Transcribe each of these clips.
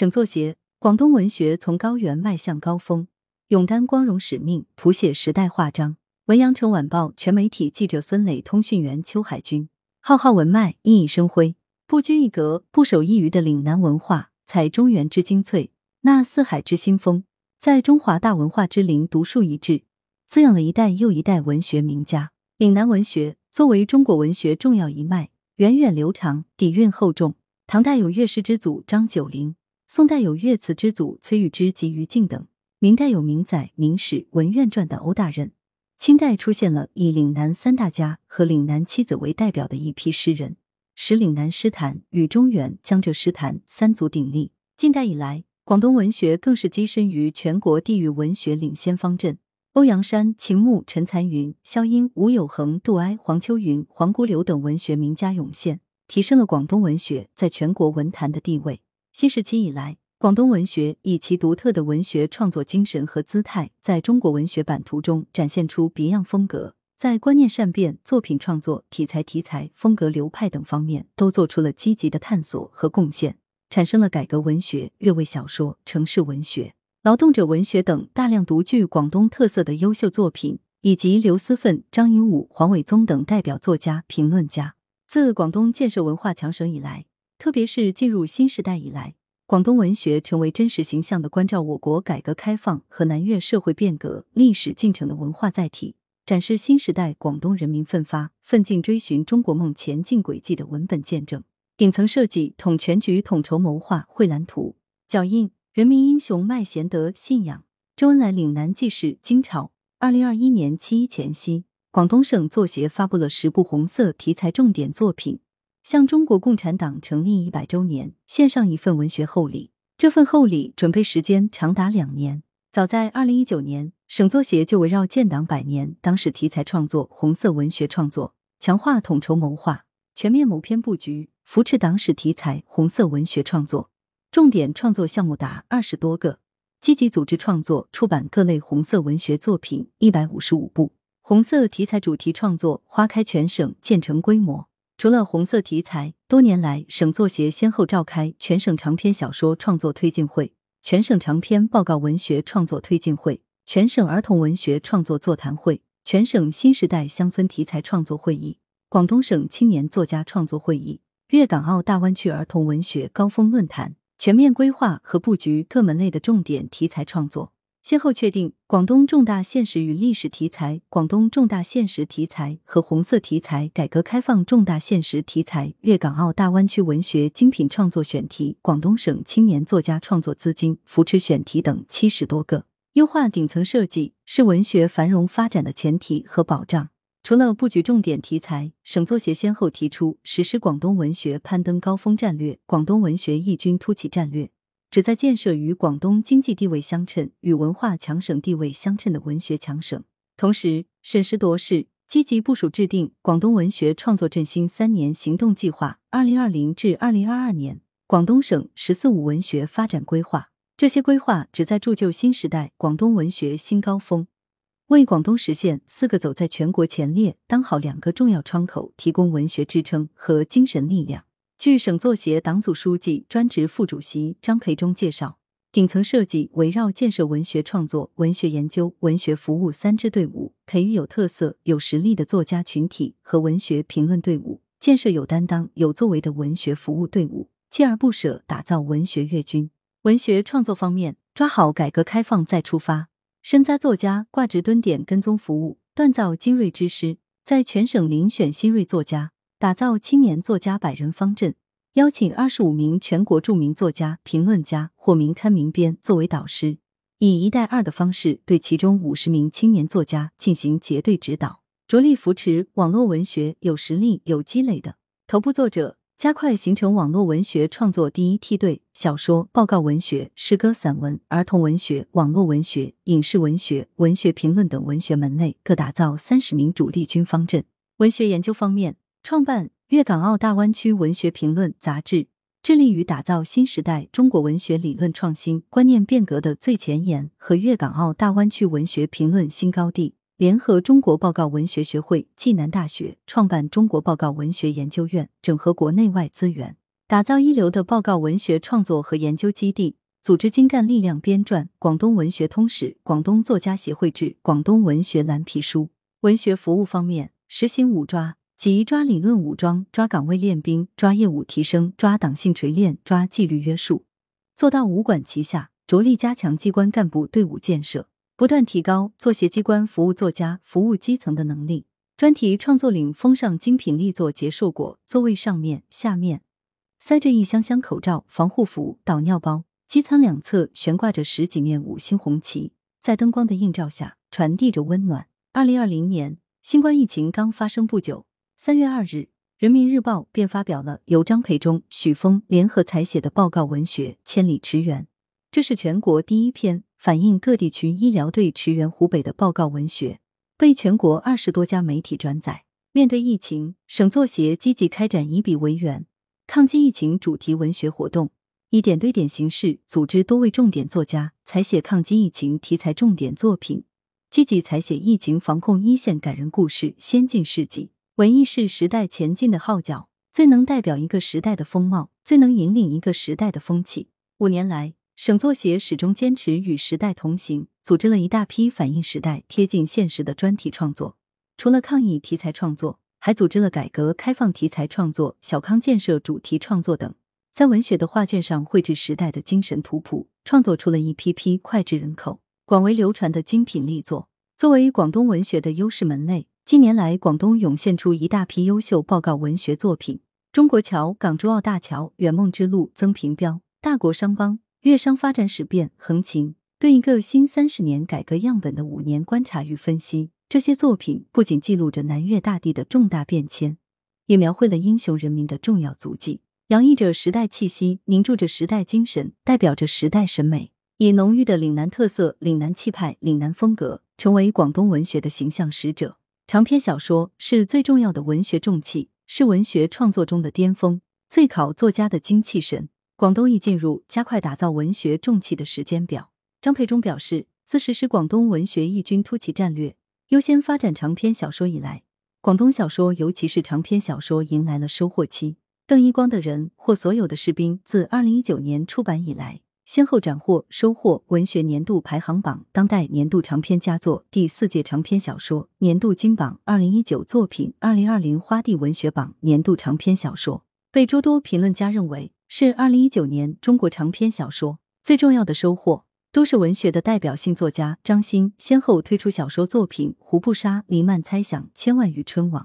省作协，广东文学从高原迈向高峰，勇担光荣使命，谱写时代华章。文阳城晚报全媒体记者孙磊，通讯员邱海军，浩浩文脉，熠熠生辉，不拘一格、不守一隅的岭南文化，采中原之精粹，纳四海之新风，在中华大文化之林独树一帜，滋养了一代又一代文学名家。岭南文学作为中国文学重要一脉，源远流长，底蕴厚重。唐代有乐师之祖张九龄，宋代有乐词之祖崔玉之及于敬等，明代有明载《明史》《文苑传》的欧大任，清代出现了以岭南三大家和岭南七子为代表的一批诗人，使岭南诗坛与中原、江浙诗坛三足鼎立。近代以来，广东文学更是跻身于全国地域文学领先方阵。欧阳山、秦牧、陈残云、萧音、吴有恒、杜哀、黄秋云、黄姑柳等文学名家涌现。提升了广东文学在全国文坛的地位。新时期以来，广东文学以其独特的文学创作精神和姿态，在中国文学版图中展现出别样风格，在观念善变、作品创作、题材题材、风格流派等方面都做出了积极的探索和贡献，产生了改革文学、越位小说、城市文学、劳动者文学等大量独具广东特色的优秀作品，以及刘思奋、张颐武、黄伟宗等代表作家、评论家。自广东建设文化强省以来，特别是进入新时代以来，广东文学成为真实形象的关照我国改革开放和南粤社会变革历史进程的文化载体，展示新时代广东人民奋发奋进追寻中国梦前进轨迹的文本见证。顶层设计统全局、统筹谋划绘蓝图，脚印人民英雄麦贤德信仰。周恩来岭南纪事金朝，二零二一年七一前夕。广东省作协发布了十部红色题材重点作品，向中国共产党成立一百周年献上一份文学厚礼。这份厚礼准备时间长达两年。早在二零一九年，省作协就围绕建党百年党史题材创作、红色文学创作，强化统筹谋划、全面谋篇布局，扶持党史题材红色文学创作，重点创作项目达二十多个，积极组织创作、出版各类红色文学作品一百五十五部。红色题材主题创作花开全省，渐成规模。除了红色题材，多年来省作协先后召开全省长篇小说创作推进会、全省长篇报告文学创作推进会、全省儿童文学创作座谈会、全省新时代乡村题材创作会议、广东省青年作家创作会议、粤港澳大湾区儿童文学高峰论坛，全面规划和布局各门类的重点题材创作。先后确定广东重大现实与历史题材、广东重大现实题材和红色题材改革开放重大现实题材、粤港澳大湾区文学精品创作选题、广东省青年作家创作资金扶持选题等七十多个。优化顶层设计是文学繁荣发展的前提和保障。除了布局重点题材，省作协先后提出实施广东文学攀登高峰战略、广东文学异军突起战略。旨在建设与广东经济地位相称、与文化强省地位相称的文学强省。同时，审时度势，积极部署制定广东文学创作振兴三年行动计划（二零二零至二零二二年）、广东省“十四五”文学发展规划。这些规划旨在铸就新时代广东文学新高峰，为广东实现“四个走在全国前列”当好两个重要窗口提供文学支撑和精神力量。据省作协党组书记、专职副主席张培忠介绍，顶层设计围绕建设文学创作、文学研究、文学服务三支队伍，培育有特色、有实力的作家群体和文学评论队伍，建设有担当、有作为的文学服务队伍，锲而不舍打造文学粤军。文学创作方面，抓好改革开放再出发，深扎作家挂职蹲点跟踪服务，锻造精锐之师，在全省遴选新锐作家。打造青年作家百人方阵，邀请二十五名全国著名作家、评论家或名刊名编作为导师，以一带二的方式对其中五十名青年作家进行结对指导，着力扶持网络文学有实力、有积累的头部作者，加快形成网络文学创作第一梯队。小说、报告文学、诗歌、散文、儿童文学、网络文学、影视文学、文学评论等文学门类各打造三十名主力军方阵。文学研究方面。创办《粤港澳大湾区文学评论》杂志，致力于打造新时代中国文学理论创新、观念变革的最前沿和粤港澳大湾区文学评论新高地。联合中国报告文学学会、暨南大学，创办中国报告文学研究院，整合国内外资源，打造一流的报告文学创作和研究基地，组织精干力量编撰《广东文学通史》《广东作家协会志》《广东文学蓝皮书》。文学服务方面，实行五抓，即抓理论武装、抓岗位练兵、抓业务提升、抓党性锤炼、抓纪律约束，做到五管齐下，着力加强机关干部队伍建设，不断提高作协机关服务作家、服务基层的能力。专题创作领封上精品力作结硕果，座位上面、下面塞着一箱箱口罩、防护服、导尿包，机舱两侧悬挂着十几面五星红旗，在灯光的映照下传递着温暖。二零二零年，新冠疫情刚发生不久，三月二日，《人民日报》便发表了由张培忠、许峰联合采写的报告文学《千里驰援》，这是全国第一篇反映各地区医疗队驰援湖北的报告文学。被全国二十多家媒体转载。面对疫情，省作协积极开展以笔为援抗击疫情主题文学活动，以点对点形式组织多位重点作家采写抗击疫情题材重点作品，积极采写疫情防控一线感人故事、先进事迹。文艺是时代前进的号角，最能代表一个时代的风貌，最能引领一个时代的风气。五年来，省作协始终坚持与时代同行。组织了一大批反映时代、贴近现实的专题创作。除了抗疫题材创作，还组织了改革开放题材创作、小康建设主题创作等，在文学的画卷上绘制时代的精神图谱，创作出了一批批脍炙人口、广为流传的精品力作。作为广东文学的优势门类，近年来广东涌现出一大批优秀报告文学作品，《中国桥》《港珠澳大桥》《圆梦之路》《曾平标》《大国商帮》《粤商发展史变》《横琴》。对一个新三十年改革样本的五年观察与分析，这些作品不仅记录着南粤大地的重大变迁，也描绘了英雄人民的重要足迹，洋溢着时代气息，凝铸着时代精神，代表着时代审美，以浓郁的岭南特色、岭南气派、岭南风格，成为广东文学的形象使者。长篇小说是最重要的文学重器，是文学创作中的巅峰，最考作家的精气神。广东已进入加快打造文学重器的时间表。张培忠表示，自实施广东文学异军突起战略，优先发展长篇小说以来，广东小说，尤其是长篇小说，迎来了收获期。邓一光的人或所有的士兵，自二零一九年出版以来，先后斩获、收获文学年度排行榜、当代年度长篇佳作、第四届长篇小说年度金榜、二零一九作品、二零二零花地文学榜年度长篇小说，被诸多评论家认为是二零一九年中国长篇小说最重要的收获。都市文学的代表性作家张欣先后推出小说作品《胡不杀》《黎曼猜想》《千万与春网》，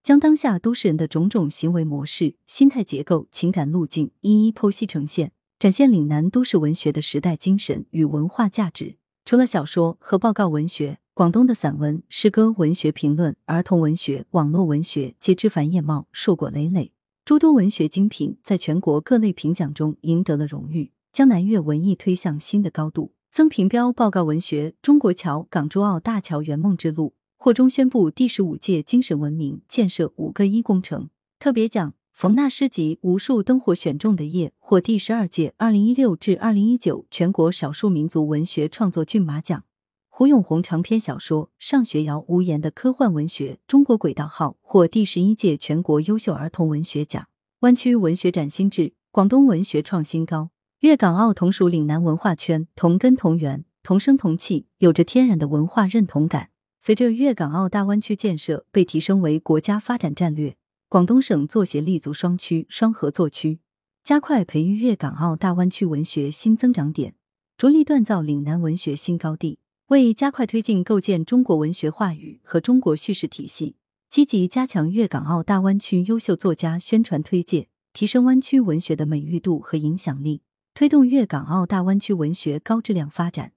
将当下都市人的种种行为模式、心态结构、情感路径一一剖析呈现，展现岭南都市文学的时代精神与文化价值。除了小说和报告文学，广东的散文、诗歌、文学评论、儿童文学、网络文学皆枝繁叶茂、硕果累累，诸多文学精品在全国各类评奖中赢得了荣誉。将南粤文艺推向新的高度。曾平标报告文学《中国桥》《港珠澳大桥圆梦之路》获中宣部第十五届精神文明建设五个一工程特别奖。冯纳诗集《无数灯火选中的夜》获第十二届二零一六至二零一九全国少数民族文学创作骏马奖。胡永红长篇小说《上学谣无言的科幻文学》《中国轨道号》获第十一届全国优秀儿童文学奖。湾区文学展新志，广东文学创新高。粤港澳同属岭南文化圈，同根同源，同声同气，有着天然的文化认同感。随着粤港澳大湾区建设被提升为国家发展战略，广东省作协立足双区、双合作区，加快培育粤港澳大湾区文学新增长点，着力锻造岭南文学新高地。为加快推进构建中国文学话语和中国叙事体系，积极加强粤港澳大湾区优秀作家宣传推介，提升湾区文学的美誉度和影响力。推动粤港澳大湾区文学高质量发展。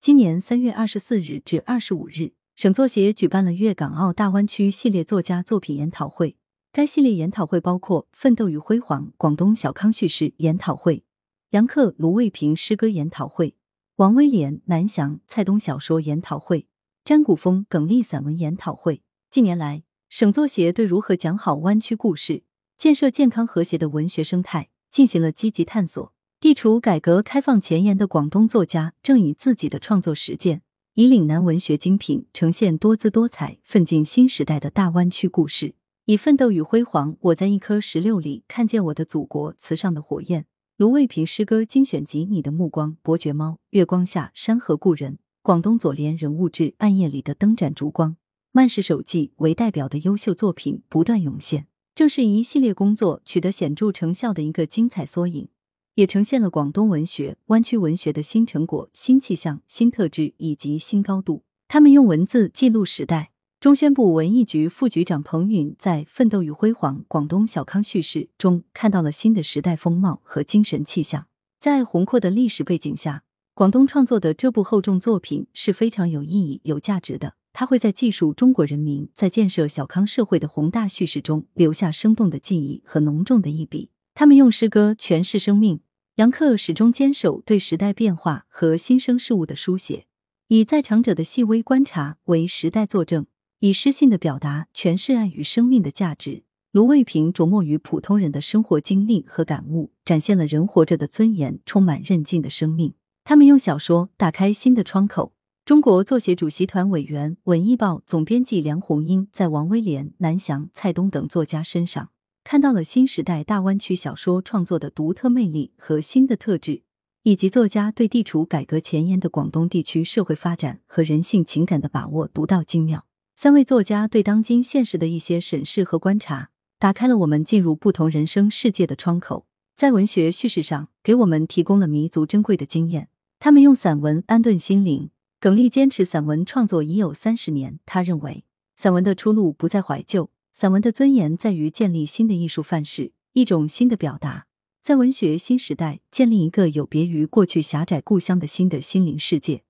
今年三月二十四日至二十五日，省作协举办了粤港澳大湾区系列作家作品研讨会。该系列研讨会包括《奋斗与辉煌》广东小康叙事研讨会、杨克、卢卫平诗歌研讨会、王威廉、南翔、蔡东小说研讨会、詹谷峰、耿立散文研讨会。近年来，省作协对如何讲好湾区故事、建设健康和谐的文学生态进行了积极探索。地处改革开放前沿的广东作家，正以自己的创作实践，以岭南文学精品呈现多姿多彩、奋进新时代的大湾区故事。以奋斗与辉煌，我在一颗石榴里看见我的祖国瓷上的火焰。卢卫平诗歌精选集《你的目光》《伯爵猫》《月光下山河故人》广东左联人物志《暗夜里的灯盏烛光》《慢氏手记》为代表的优秀作品不断涌现，正是一系列工作取得显著成效的一个精彩缩影，也呈现了广东文学、湾区文学的新成果、新气象、新特质以及新高度。他们用文字记录时代。中宣部文艺局副局长彭允在《奋斗与辉煌：广东小康叙事》中看到了新的时代风貌和精神气象。在宏阔的历史背景下，广东创作的这部厚重作品是非常有意义、有价值的。它会在记述中国人民在建设小康社会的宏大叙事中留下生动的记忆和浓重的一笔。他们用诗歌诠释生命。杨克始终坚守对时代变化和新生事物的书写，以在场者的细微观察为时代作证。以诗性的表达诠释爱与生命的价值。卢卫平琢磨于普通人的生活经历和感悟，展现了人活着的尊严，充满韧劲的生命。他们用小说打开新的窗口。中国作协主席团委员、文艺报总编辑梁红英在王威廉、南翔、蔡东等作家身上看到了新时代大湾区小说创作的独特魅力和新的特质，以及作家对地处改革前沿的广东地区社会发展和人性情感的把握独到精妙。三位作家对当今现实的一些审视和观察，打开了我们进入不同人生世界的窗口，在文学叙事上给我们提供了弥足珍贵的经验。他们用散文安顿心灵。耿立坚持散文创作已有三十年，他认为散文的出路不在怀旧，散文的尊严在于建立新的艺术范式，一种新的表达，在文学新时代建立一个有别于过去狭窄故乡的新的心灵世界，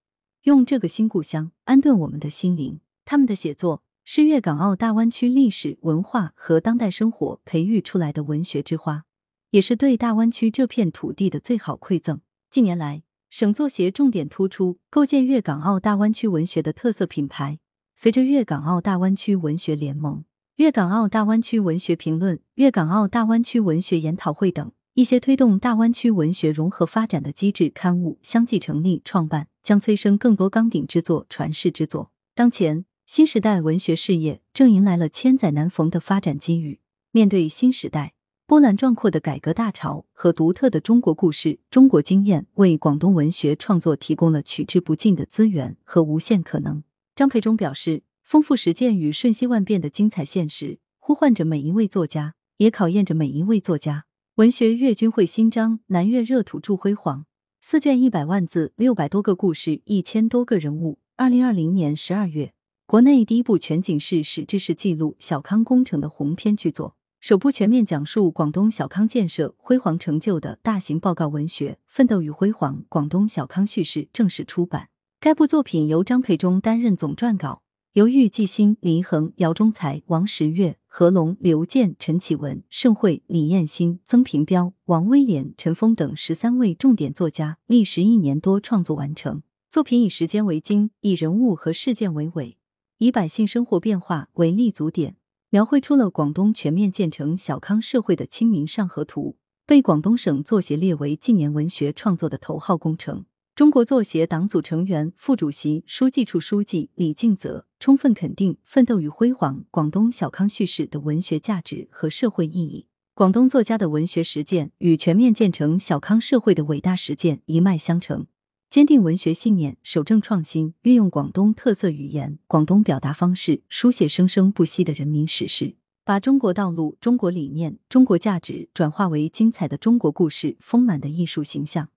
用这个新故乡安顿我们的心灵。他们的写作是粤港澳大湾区历史文化和当代生活培育出来的文学之花，也是对大湾区这片土地的最好馈赠。近年来，省作协重点突出构建粤港澳大湾区文学的特色品牌。随着粤港澳大湾区文学联盟、粤港澳大湾区文学评论、粤港澳大湾区文学研讨会等一些推动大湾区文学融合发展的机制刊物相继成立创办，将催生更多纲鼎之作、传世之作。当前。新时代文学事业正迎来了千载难逢的发展机遇。面对新时代波澜壮阔的改革大潮和独特的中国故事、中国经验，为广东文学创作提供了取之不尽的资源和无限可能。张培忠表示，丰富实践与瞬息万变的精彩现实，呼唤着每一位作家，也考验着每一位作家。文学粤军会新章，南粤热土铸辉煌。四卷一百万字，六百多个故事，一千多个人物。二零二零年十二月。国内第一部全景式史志式记录小康工程的鸿篇巨作，首部全面讲述广东小康建设辉煌成就的大型报告文学《奋斗与辉煌：广东小康叙事》正式出版。该部作品由张培忠担任总撰稿，由郁继新、林恒、姚忠才、王十月、何龙、刘健、陈启文、盛慧、李艳新、曾平彪、王威廉、陈峰等十三位重点作家历时一年多创作完成。作品以时间为经，以人物和事件为纬。以百姓生活变化为立足点，描绘出了广东全面建成小康社会的《清明上河图》，被广东省作协列为近年文学创作的头号工程。中国作协党组成员、副主席、书记处书记李敬泽充分肯定《奋斗与辉煌：广东小康叙事》的文学价值和社会意义。广东作家的文学实践与全面建成小康社会的伟大实践一脉相承。坚定文学信念，守正创新，运用广东特色语言、广东表达方式，书写生生不息的人民史诗，把中国道路、中国理念、中国价值转化为精彩的中国故事、丰满的艺术形象，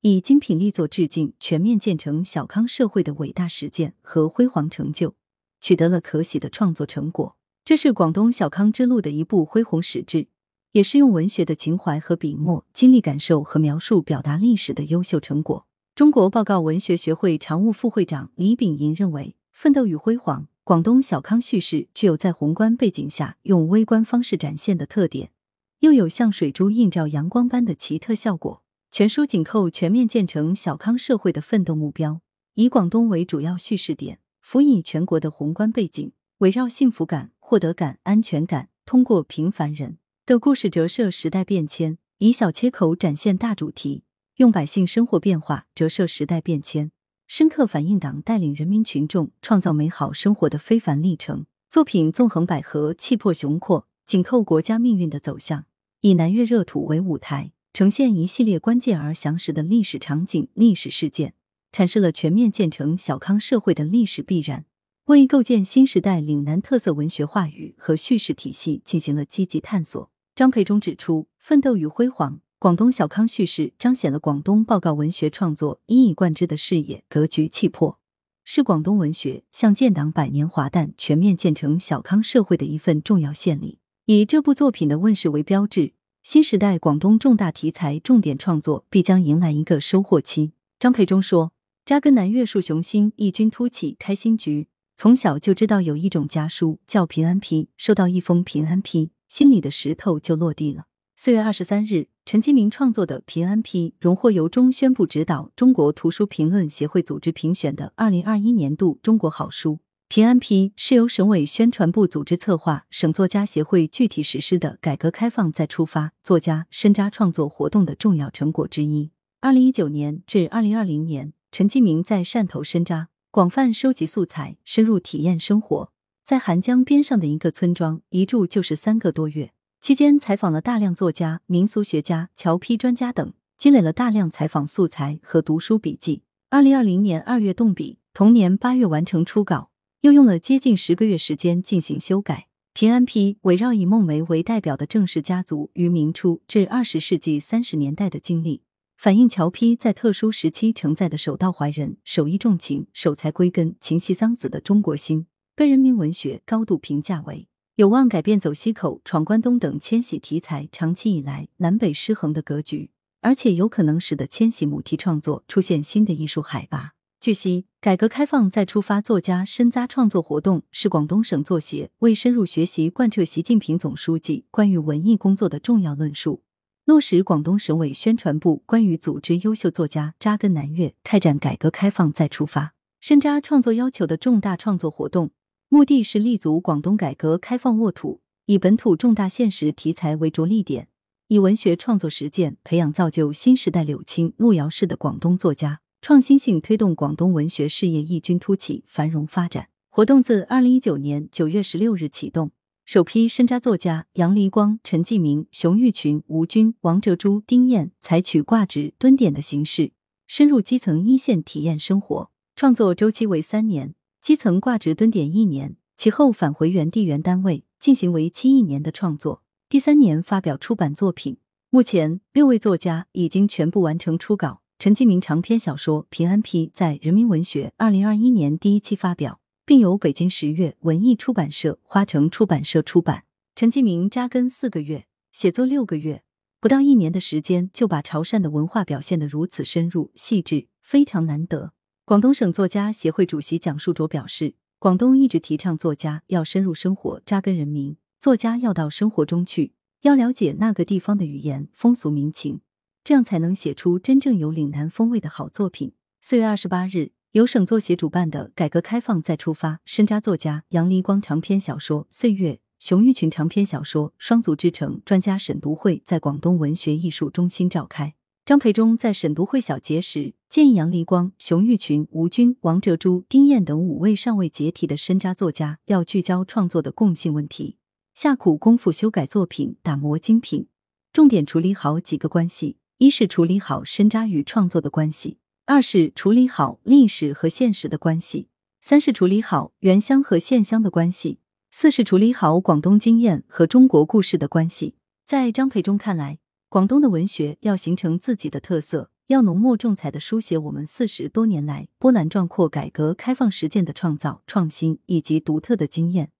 以精品力作致敬全面建成小康社会的伟大实践和辉煌成就，取得了可喜的创作成果。这是广东小康之路的一部恢弘史志，也是用文学的情怀和笔墨、经历感受和描述表达历史的优秀成果。中国报告文学学会常务副会长李炳银认为，《奋斗与辉煌：广东小康叙事》具有在宏观背景下用微观方式展现的特点，又有像水珠映照阳光般的奇特效果。全书紧扣全面建成小康社会的奋斗目标，以广东为主要叙事点，辅以全国的宏观背景，围绕幸福感、获得感、安全感，通过平凡人的故事折射时代变迁，以小切口展现大主题。用百姓生活变化折射时代变迁，深刻反映党带领人民群众创造美好生活的非凡历程。作品纵横捭阖，气魄雄阔，紧扣国家命运的走向，以南越热土为舞台，呈现一系列关键而详实的历史场景、历史事件，阐释了全面建成小康社会的历史必然，为构建新时代岭南特色文学话语和叙事体系进行了积极探索。张培忠指出，奋斗与辉煌，广东小康叙事彰显了广东报告文学创作一以贯之的视野、格局、气魄。是广东文学向建党百年华诞、全面建成小康社会的一份重要献礼。以这部作品的问世为标志，新时代广东重大题材重点创作必将迎来一个收获期。张培忠说：“扎根南岳树雄心，异军突起，开新局。从小就知道有一种家书叫平安批，收到一封平安批，心里的石头就落地了。”四月二十三日。陈其明创作的《平安批》荣获由中宣部指导、中国图书评论协会组织评选的二零二一年度中国好书。《平安批》是由省委宣传部组织策划、省作家协会具体实施的改革开放再出发作家深扎创作活动的重要成果之一。二零一九年至二零二零年，陈其明在汕头深扎，广泛收集素材，深入体验生活，在韩江边上的一个村庄一住就是三个多月。期间采访了大量作家、民俗学家、侨批专家等，积累了大量采访素材和读书笔记。二零二零年二月动笔，同年八月完成初稿，又用了接近十个月时间进行修改。平安批围绕以孟梅为代表的郑氏家族于明初至二十世纪三十年代的经历，反映侨批在特殊时期承载的守道怀仁、守义重情、守财归根、情系桑梓的中国心，被人民文学高度评价为。有望改变走西口、闯关东等迁徙题材长期以来南北失衡的格局，而且有可能使得迁徙母题创作出现新的艺术海拔。据悉，改革开放再出发作家深扎创作活动是广东省作协为深入学习贯彻习近平总书记关于文艺工作的重要论述，落实广东省委宣传部关于组织优秀作家扎根南粤、开展改革开放再出发深扎创作要求的重大创作活动。目的是立足广东改革开放沃土，以本土重大现实题材为着力点，以文学创作实践培养造就新时代柳青、路遥式的广东作家，创新性推动广东文学事业异军突起、繁荣发展。活动自二零一九年九月十六日启动，首批深扎作家杨黎光、陈继明、熊玉群、吴军、王哲珠、丁燕采取挂职蹲点的形式，深入基层一线体验生活，创作周期为三年。基层挂职蹲点一年，其后返回原地原单位进行为期一年的创作。第三年发表出版作品。目前六位作家已经全部完成初稿。陈继明长篇小说《平安批》在人民文学二零二一年第一期发表，并由北京十月文艺出版社、花城出版社出版。陈继明扎根四个月，写作六个月，不到一年的时间就把潮汕的文化表现得如此深入细致，非常难得。广东省作家协会主席蒋树卓表示，广东一直提倡作家要深入生活、扎根人民，作家要到生活中去，要了解那个地方的语言、风俗民情，这样才能写出真正有岭南风味的好作品。四月二十八日，由省作协主办的“改革开放再出发”深扎作家杨黎光长篇小说《岁月》，熊玉群长篇小说《双足之城》专家审读会在广东文学艺术中心召开。张培忠在审读会小结时建议杨黎光、熊玉群、吴军、王哲珠、丁燕等五位尚未解体的深扎作家要聚焦创作的共性问题，下苦功夫修改作品，打磨精品，重点处理好几个关系：一是处理好深扎与创作的关系；二是处理好历史和现实的关系；三是处理好原乡和县乡的关系；四是处理好广东经验和中国故事的关系。在张培忠看来。广东的文学要形成自己的特色，要浓墨重彩的书写我们四十多年来波澜壮阔改革开放实践的创造、创新以及独特的经验，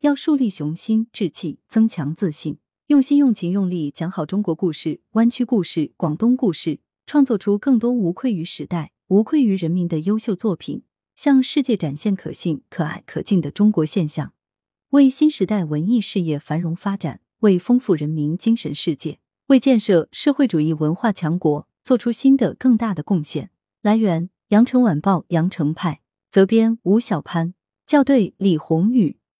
要树立雄心志气，增强自信，用心用情用力讲好中国故事、湾区故事、广东故事，创作出更多无愧于时代、无愧于人民的优秀作品，向世界展现可信、可爱、可敬的中国现象，为新时代文艺事业繁荣发展，为丰富人民精神世界。为建设社会主义文化强国做出新的更大的贡献。来源：羊城晚报羊城派，责编：吴小潘，校对：李宏宇。